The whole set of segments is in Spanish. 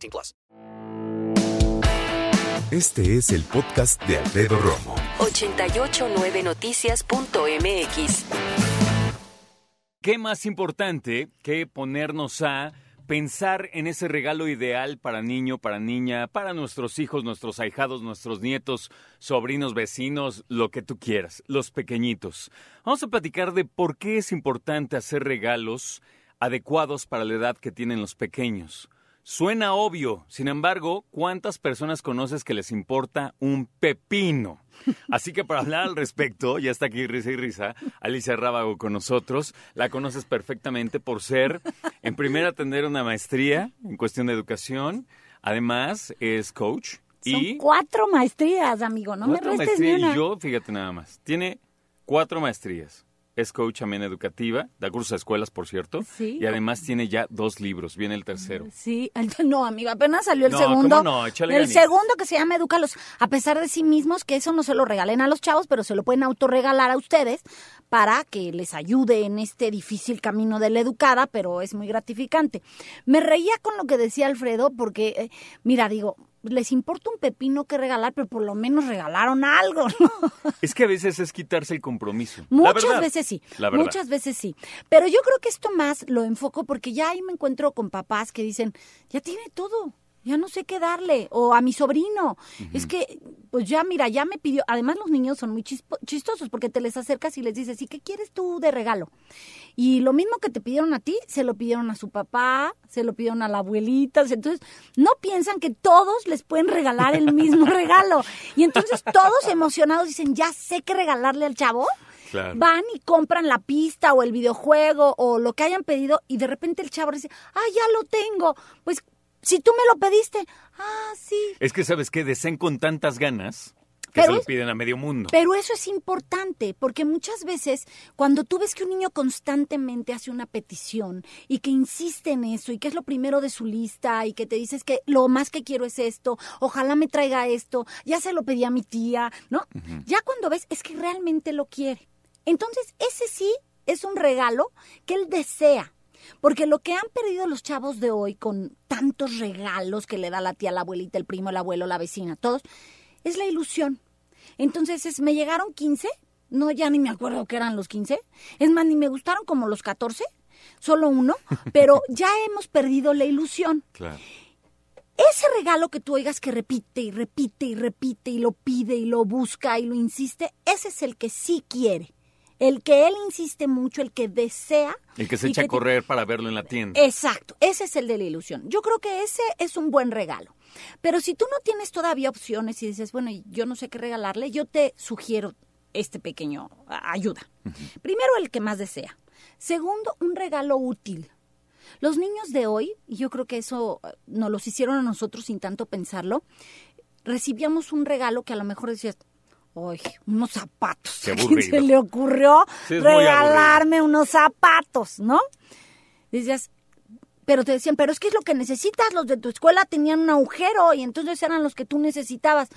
18 plus. Este es el podcast de Alfredo Romo. 889noticias.mx. ¿Qué más importante que ponernos a pensar en ese regalo ideal para niño, para niña, para nuestros hijos, nuestros ahijados, nuestros nietos, sobrinos, vecinos, lo que tú quieras, los pequeñitos? Vamos a platicar de por qué es importante hacer regalos adecuados para la edad que tienen los pequeños. Suena obvio, sin embargo, ¿cuántas personas conoces que les importa un pepino? Así que para hablar al respecto, ya está aquí Risa y Risa, Alicia Rábago con nosotros. La conoces perfectamente por ser, en primera, tener una maestría en cuestión de educación. Además, es coach. Son y cuatro maestrías, amigo, no me restes ni una. Y yo, fíjate nada más, tiene cuatro maestrías. Es coach también educativa, da cursos a escuelas, por cierto. Sí. Y además tiene ya dos libros, viene el tercero. Sí, el- no, amigo, apenas salió el No, segundo. ¿cómo no? Échale el segundo que se llama Edúcalos, a pesar de sí mismos, que eso no se lo regalen a los chavos, pero se lo pueden autorregalar a ustedes para que les ayude en este difícil camino de la educada, pero es muy gratificante. Me reía con lo que decía Alfredo, porque, eh, mira, digo, les importa un pepino que regalar, pero por lo menos regalaron algo, ¿no? Es que a veces es quitarse el compromiso. Muchas veces sí, La verdad. muchas veces sí. Pero yo creo que esto más lo enfoco porque ya ahí me encuentro con papás que dicen, ya tiene todo, ya no sé qué darle, o a mi sobrino. Es que, pues ya mira, ya me pidió, además los niños son muy chistosos porque te les acercas y les dices, ¿y qué quieres tú de regalo? Y lo mismo que te pidieron a ti, se lo pidieron a su papá, se lo pidieron a la abuelita. Entonces, no piensan que todos les pueden regalar el mismo regalo. Y entonces todos emocionados dicen, ya sé qué regalarle al chavo. Claro. Van y compran la pista o el videojuego o lo que hayan pedido y de repente el chavo dice, ah, ya lo tengo. Pues si tú me lo pediste, ah, sí. Es que, ¿sabes qué? Desean con tantas ganas que Pero se lo piden a medio mundo. Pero eso es importante, porque muchas veces cuando tú ves que un niño constantemente hace una petición y que insiste en eso y que es lo primero de su lista y que te dices que lo más que quiero es esto, ojalá me traiga esto, ya se lo pedí a mi tía, ¿no? Ya cuando ves es que realmente lo quiere. Entonces, ese sí es un regalo que él desea. Porque lo que han perdido los chavos de hoy con tantos regalos que le da la tía, la abuelita, el primo, el abuelo, la vecina, todos, es la ilusión. Entonces, es, me llegaron 15, no, ya ni me acuerdo que eran los 15, es más, ni me gustaron como los 14, solo uno, pero ya hemos perdido la ilusión. Claro. Ese regalo que tú oigas que repite y repite y repite y lo pide y lo busca y lo insiste, ese es el que sí quiere. El que él insiste mucho, el que desea. El que se echa a correr para verlo en la tienda. Exacto, ese es el de la ilusión. Yo creo que ese es un buen regalo. Pero si tú no tienes todavía opciones y dices, bueno, yo no sé qué regalarle, yo te sugiero este pequeño ayuda. Primero, el que más desea. Segundo, un regalo útil. Los niños de hoy, y yo creo que eso eh, nos los hicieron a nosotros sin tanto pensarlo, recibíamos un regalo que a lo mejor decías, ¡ay, unos zapatos! Qué ¿A quién se le ocurrió Sí, regalarme unos zapatos, no? Decías, pero te decían, pero es que es lo que necesitas, los de tu escuela tenían un agujero y entonces eran los que tú necesitabas.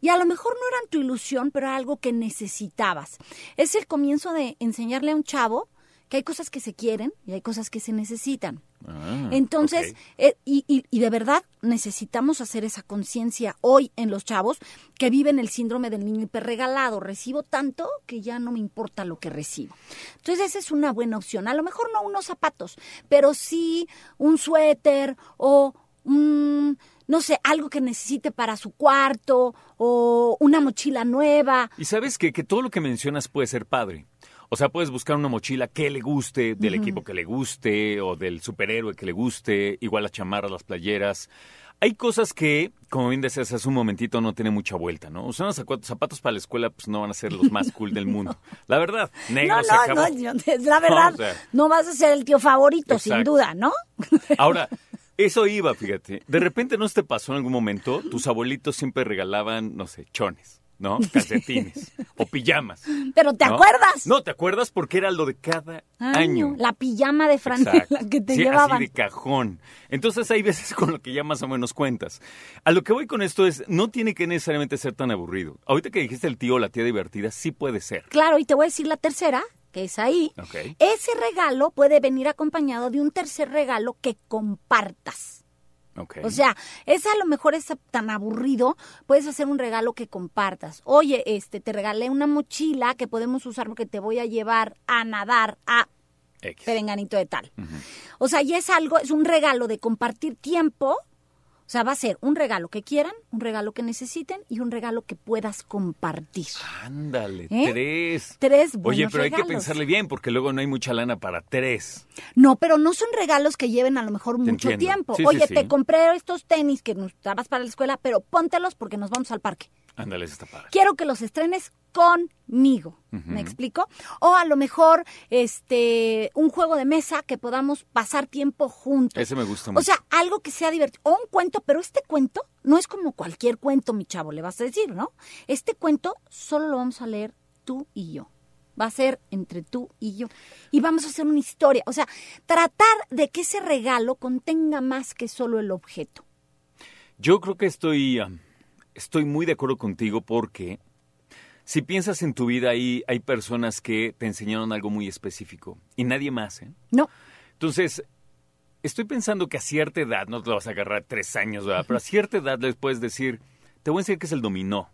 Y a lo mejor no eran tu ilusión, pero era algo que necesitabas. Es el comienzo de enseñarle a un chavo que hay cosas que se quieren y hay cosas que se necesitan. Ah, Entonces, eh, y, y- y de verdad necesitamos hacer esa conciencia hoy en los chavos que viven el síndrome del niño hiperregalado. Recibo tanto que ya no me importa lo que recibo. Entonces, esa es una buena opción. A lo mejor no unos zapatos, pero sí un suéter o un, no sé, algo que necesite para su cuarto o una mochila nueva. Y sabes que, que todo lo que mencionas puede ser padre. O sea, puedes buscar una mochila que le guste, del equipo que le guste, o del superhéroe que le guste, igual las chamarras, las playeras. Hay cosas que, como bien decías hace un momentito, no tiene mucha vuelta, ¿no? Usar unos zapatos, para la escuela, pues no van a ser los más cool del mundo. La verdad, negro No, se acabó. no, no, la verdad, O sea, no vas a ser el tío favorito, sin duda, ¿no? Ahora, Eso iba, fíjate. De repente no te pasó en algún momento, tus abuelitos siempre regalaban, no sé, chones, ¿no? Calcetines o pijamas. Pero ¿te ¿no? acuerdas? No, ¿te acuerdas? Porque era lo de cada año. La pijama de franela que te Sí, llevaban. Así de cajón. Entonces hay veces con lo que ya más o menos cuentas. A lo que voy con esto es, no tiene que necesariamente ser tan aburrido. Ahorita que dijiste el tío o la tía divertida, sí puede ser. Claro, y te voy a decir la tercera, que es ahí. Ok. Ese regalo puede venir acompañado de un tercer regalo que compartas. O sea, ese a lo mejor es tan aburrido, puedes hacer un regalo que compartas. Oye, este, te regalé una mochila que podemos usar porque te voy a llevar a nadar a X. perenganito de tal. O sea, y es algo, es un regalo de compartir tiempo. O sea, va a ser un regalo que quieran, un regalo que necesiten y un regalo que puedas compartir. Ándale, ¿Eh? tres. Tres Oye, buenos pero hay que pensarle bien porque luego no hay mucha lana para tres. No, pero no son regalos que lleven a lo mejor mucho entiendo. tiempo. Sí, Oye, sí. te compré estos tenis que nos dabas para la escuela, pero póntelos porque nos vamos al parque. Ándale, está padre. Quiero que los estrenes conmigo. ¿Me explico? O a lo mejor este un juego de mesa que podamos pasar tiempo juntos. Ese me gusta mucho. O sea, algo que sea divertido. O un cuento, pero este cuento no es como cualquier cuento, mi chavo, le vas a decir, ¿no? Este cuento solo lo vamos a leer tú y yo. Va a ser entre tú y yo. Y vamos a hacer una historia. O sea, tratar de que ese regalo contenga más que solo el objeto. Yo creo que estoy, um, estoy muy de acuerdo contigo porque si piensas en tu vida, ahí hay personas que te enseñaron algo muy específico y nadie más, ¿eh? No, Entonces, estoy pensando que a cierta edad, no te lo vas a agarrar tres años, ¿verdad? Pero a cierta edad les puedes decir, te voy a enseñar qué es el dominó.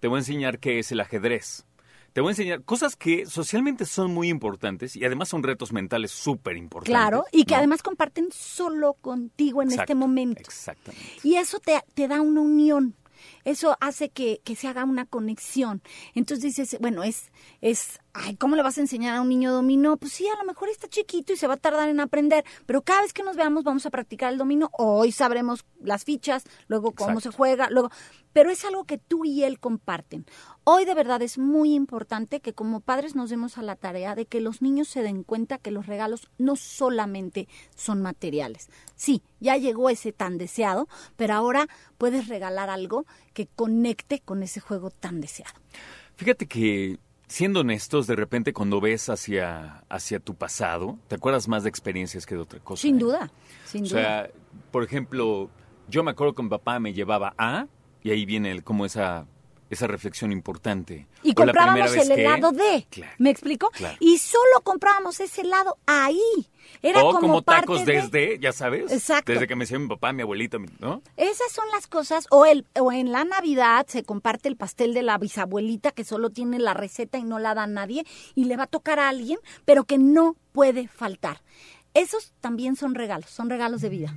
Te voy a enseñar qué es el ajedrez. Te voy a enseñar cosas que socialmente son muy importantes y además son retos mentales súper importantes. claro. Y que ¿no? además comparten solo contigo en este momento. Exactamente. Y eso te, te da una unión. Eso hace que, que se haga una conexión. Entonces dices, bueno, es, es, ay, ¿cómo le vas a enseñar a un niño dominó? Pues sí, a lo mejor está chiquito y se va a tardar en aprender, pero cada vez que nos veamos vamos a practicar el dominó. Hoy sabremos las fichas, luego cómo Exacto. se juega, luego, pero es algo que tú y él comparten. Hoy de verdad es muy importante que como padres nos demos a la tarea de que los niños se den cuenta que los regalos no solamente son materiales. Sí, ya llegó ese tan deseado, pero ahora puedes regalar algo que conecte con ese juego tan deseado. Fíjate que, siendo honestos, de repente cuando ves hacia, hacia tu pasado, te acuerdas más de experiencias que de otra cosa. Sin ¿eh? duda, sin O duda. sea, por ejemplo, yo me acuerdo que mi papá me llevaba a, y ahí viene el- como esa, esa reflexión importante. Y O comprábamos el que- helado de. Claro. ¿Me explico? Claro. Y solo comprábamos ese helado ahí. Era o como, como, parte tacos de- desde, ya sabes. Exacto. Desde que me decía mi papá, mi abuelito, ¿no? Esas son las cosas, o, el, o en la Navidad se comparte el pastel de la bisabuelita que solo tiene la receta y no la da a nadie y le va a tocar a alguien, pero que no puede faltar. Esos también son regalos, son regalos de vida.